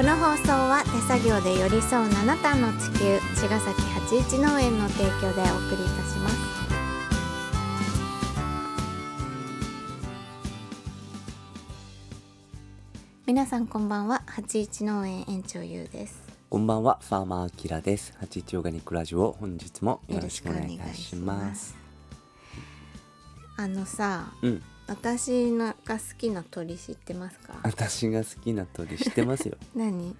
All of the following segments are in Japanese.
この放送は手作業で寄り添う七段の地球茅ヶ崎八一農園の提供でお送りいたします皆さんこんばんは八一農園園長ゆうですこんばんは、ファーマーアキラです。八一オーガニックラジオ、本日もよろしくお願いします。あのさうん、私のが好きな鳥知ってますか？私が好きな鳥知ってますよ。何？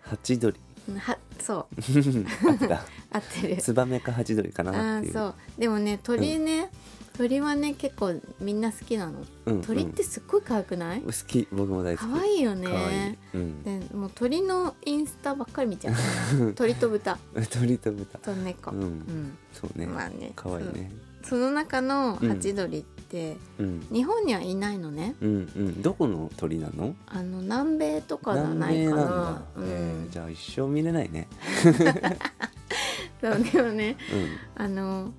ハチドリ。はそう 合ってるツバメかハチドリかなっていう。あーそうでもね鳥ね、鳥はね結構みんな好きなの、うんうん鳥ってすっごい可愛くない？好き、僕も大好き。可愛いよね可愛い。うん。でもう鳥のインスタばっかり見ちゃう鳥と豚鳥と豚。と猫、うんうんそうね。まあね可愛いね。その中のうんハチドリって、うん。日本にはいないのねうんうん。どこの鳥なの？あの南米とかじゃないかなえーん、じゃあ一生見れないね。そうでもねあの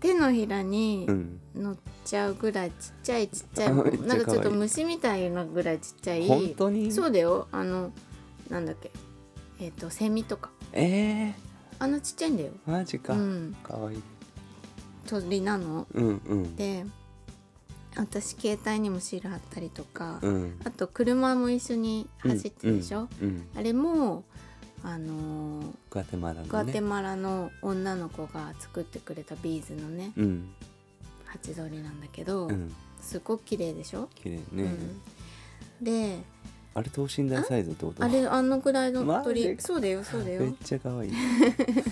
手のひらにうん。うん。乗っちゃうぐらいちっちゃいちっちゃい めっちゃ可愛いなんかちょっと虫みたいなぐらいちっちゃい本当に？そうだよあのなんだっけえっ、とセミとかええあんなちっちゃいんだよー、マジか。うん可愛い。鳥なの？うんうん。で私携帯にもシール貼ったりとか、うん。あと車も一緒に走ってるでしょ、うん。うん。あれもあのーグアテマラのね。グアテマラの女の子が作ってくれたビーズのねうん。ハチドリなんだけど、うん。すごく綺麗でしょ、綺麗ね、うん、であれ等身大サイズってこと？あれあのぐらいの鳥。そうだよそうだめっよちゃ可愛い。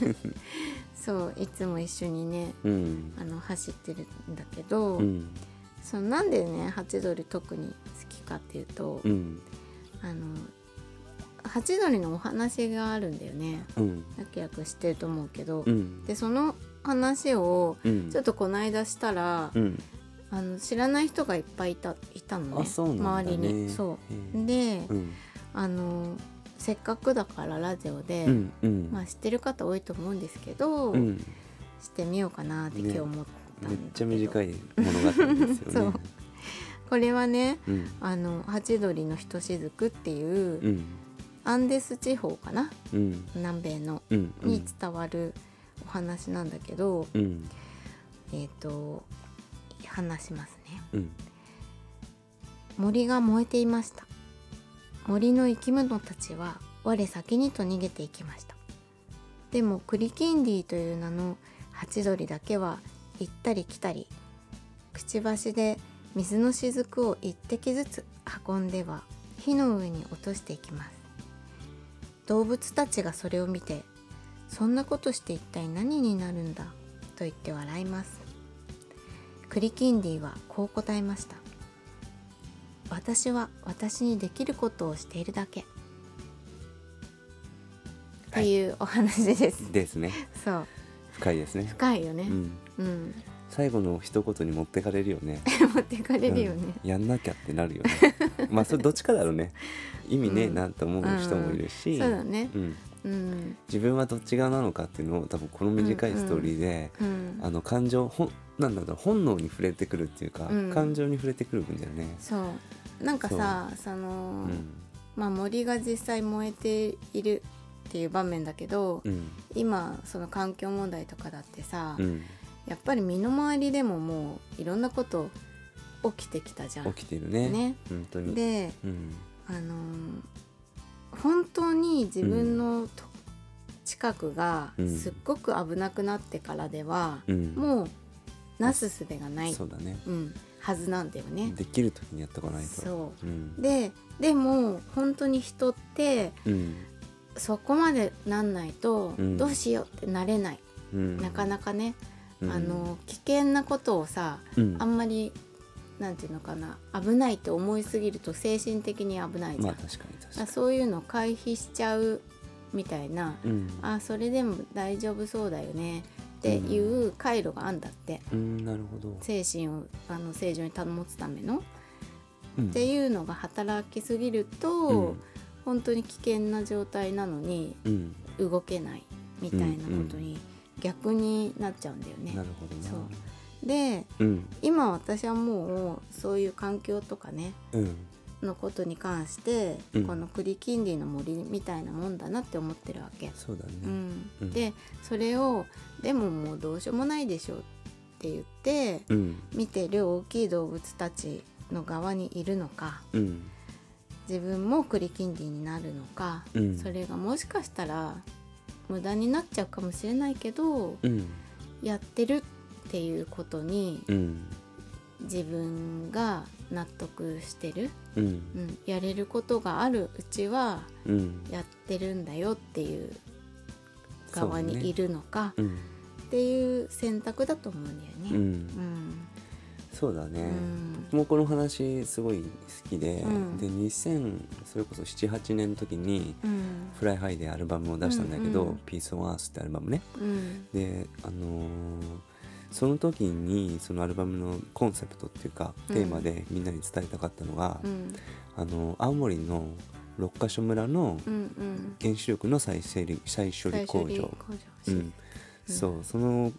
そういつも一緒にねうん。あの走ってるんだけど、うん。そのなんでねハチドリ特に好きかっていうと、うん。あのハチドリのお話があるんだよね。うん。やくやく知ってると思うけど、うん。でその話をうん。ちょっとこの間したら、うん。あの知らない人がいっぱいいたいたのねね。周りに。そへうで、うん。あのせっかくだからラジオで、うん。うん。まあ、知ってる方多いと思うんですけど、うん。してみようかなって今日思ったんだけど、めっちゃ短い物語ですよね。そう。これはねうん。あのハチドリのひとしずくっていう、うんアンデス地方かな？うん。南米の。うんに伝わるお話なんだけど、うん。えっ、と話しますね。うん。森が燃えていました。森の生き物たちは我先にと逃げていきました。でもクリキンディという名のハチドリだけは行ったり来たりくちばしで水の雫を一滴ずつ運んでは火の上に落としていきます動物たちがそれを見てそんなことして一体何になるんだと言って笑います。クリキンディはこう答えました。私は私にできることをしているだけ、っていうお話です。ですね。そう。深いですね。深いよね。うん。うん、最後の一言に持ってかれるよね。持ってかれるよね。うん。やんなきゃってなるよね。まあそれどっちかだろうね。意味ねえなと思う人もいるし、そうだね。うん、うん、自分はどっち側なのかっていうのを多分この短いストーリーで、うん、あの感情ほんなんだろう本能に触れてくるっていうか、うん。感情に触れてくるんだよね。そう。なんかさ、その、うん。まあ森が実際燃えているっていう場面だけど、うん。今その環境問題とかだってさ、うん、やっぱり身の回りでももういろんなこと起きてきたじゃん。起きてるね。ね。本当に。で、うん。あのー本当に自分のと、近くがうん。すっごく危なくなってからでは、うん、もうなすすべがない、そうだね。うん、はずなんだよね。できる時にやっとかないと。そう。ん。うででも本当に人ってうん。そこまでなんないとうん。どうしようってなれない、うん、なかなかね、うんあの危険なことをさうん。あんまりなんていうのかな危ないって思いすぎると精神的に危ないじゃん、まあ確かに確かあそういうのを回避しちゃうみたいな、に。うん。あそれでも大丈夫そうだよねっていう回路があんだって、うん。なるほど。精神をあの正常に保つための、うん。っていうのが働きすぎると、本当に危険な状態なのにうん。動けないみたいなことに逆になっちゃうんだよね。なるほどでうん。今私はもうそういう環境とかねうん。のことに関して、うん。この栗きんりの森みたいなもんだなって思ってるわけ。そうだね、うん。うん。でそれをでももうどうしようもないでしょうって言ってうん。見てる大きい動物たちの側にいるのかうん。自分も栗きんりになるのか、うん。それがもしかしたら無駄になっちゃうかもしれないけどうん。やってるっていうことにうん。自分が納得してる、うん。うん、やれることがあるうちはうん。やってるんだよっていう側にいるのかうん。っていう選択だと思うんだよね。そうだね、うん。僕もこの話すごい好きで、うん。で2000それこそ78年の時にうん。フライハイでアルバムを出したんだけど「うんうん。ピース・オン・アース」ってアルバムね。うん。であのーその時にそのアルバムのコンセプトっていうかテーマでみんなに伝えたかったのが、うん。あの青森の六ヶ所村の原子力の再整理再処理工場、うん、うん。そうその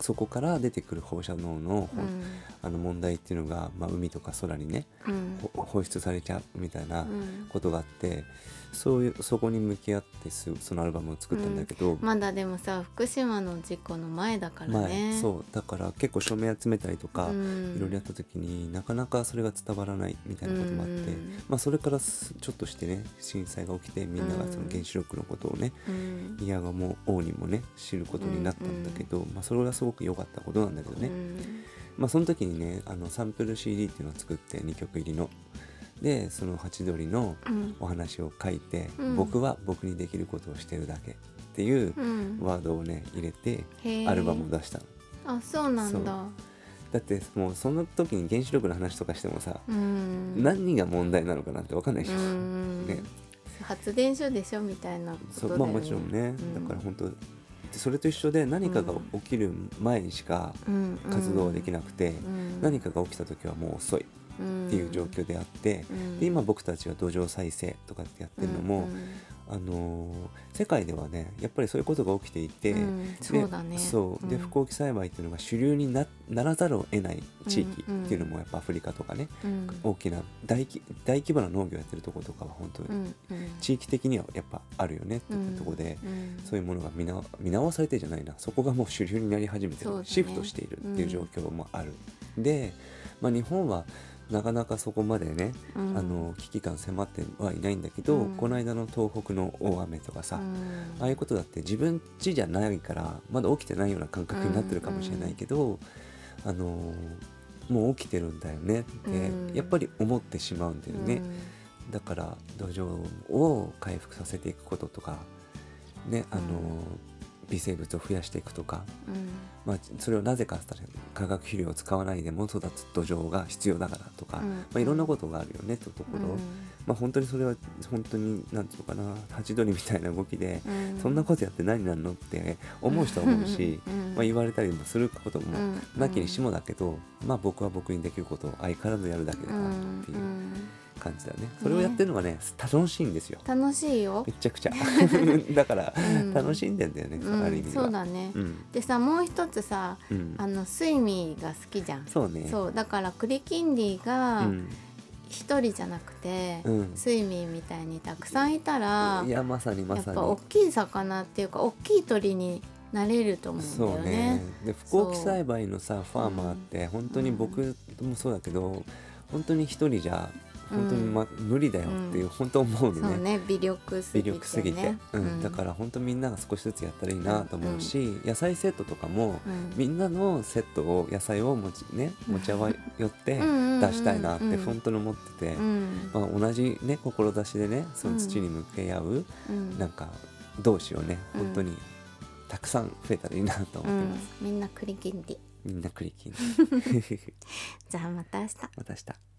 そこから出てくる放射能の,、うん。あの問題っていうのが、まあ、海とか空にねうん。ほ放出されちゃうみたいなうん。ことがあって、そういうそこに向き合ってすそのアルバムを作ったんだけど、まだでもさ福島の事故の前だからね。前そう。だから結構署名集めたりとか、うん。いろいろやった時になかなかそれが伝わらないみたいなこともあって、うん。まあ、それからすちょっとしてね震災が起きてみんながその原子力のことをね、うん。いやがもう王にもね知ることになったんだけど、まあ、それがすごく良かったことなんだけどね、うん。まあ、その時にねあのサンプル CD っていうのを作って2曲入りの。でそのハチドリのうん。お話を書いて、うん。僕は僕にできることをしてるだけっていううん。ワードをね入れてアルバムを出したの。あそうなんだ。だってもうその時に原子力の話とかしてもさ、うん。何が問題なのかなって分かんないでしょ、うん。ね。発電所でしょみたいなことだよね。そうまあもちろんね、うん。だから本当それと一緒で何かが起きる前にしかうん活動はできなくて、うん。何かが起きた時はもう遅い。っていう状況であって、うん。で今僕たちは土壌再生とかってやってるのも、うんあのー世界ではねやっぱりそういうことが起きていて、うんでそうだね。そう。でうん。不耕起栽培っていうのが主流になならざるを得ない地域っていうのもやっぱアフリカとかね、うん。大きな大規大規模な農業やってるとことかは本当に、地域的にはやっぱあるよねっていったところで、うんそういうものが見直見直されてじゃないな。そこがもう主流になり始めてね。シフトしているっていう状況もある、で、まあ、日本はなかなかそこまでね、うん。あの危機感迫ってはいないんだけど、うん。この間の東北の大雨とかさ、うん。ああいうことだって自分家じゃないからまだ起きてないような感覚になってるかもしれないけど、あのーもう起きてるんだよねって、うん。やっぱり思ってしまうんだよね。だから土壌を回復させていくこととか、ねあのー微生物を増やしていくとか、うん。まあ、それをなぜか化学肥料を使わないでも育つ土壌が必要だからとか、うん。まあ、いろんなことがあるよねってところ、まあ、本当にそれは本当になんていうのかなハチドリみたいな動きで、うん。そんなことやって何になるのって思う人は思うし、うん。まあ、言われたりもすることもうん。なきにしもだけど、まあ、僕は僕にできることを相変わらずやるだけだなっていう感じだね。それをやってるのがね楽しいんですよ。楽しいよ。め、ちゃくちゃ。だから、うん。楽しんでんだよね、うんある意味そうだね、うん。でさもう一つさうん。あのスイミーが好きじゃん。そうね。そうだからクリキンディがうん。一人じゃなくて、うん。スイミーみたいにたくさんいたらいやまさにまさに。やっぱ大きい魚っていうか大きい鳥になれると思うんだそうよね。ね。で不耕起栽培のさファーマーって本当に僕もそうだけど本当に一人じゃ本当に、ま無理だよっていう、うん。本当思うのそうね微力すぎ微てね。力すぎて、うん。だから本当みんなが少しずつやったらいいなと思うし、野菜セットとかも、うん。みんなのセットを野菜を持ち,、ね、持ち合わよってうんうんうんうん。出したいなってうん本当に思ってて、うん。まあ、同じね志でねその土に向け合う、うん。なんか同士をね。うん。本当にたくさん増えたらいいなと思ってます、うん。みんなクリキンディ。みんなクリキン じゃあまた明日。また明日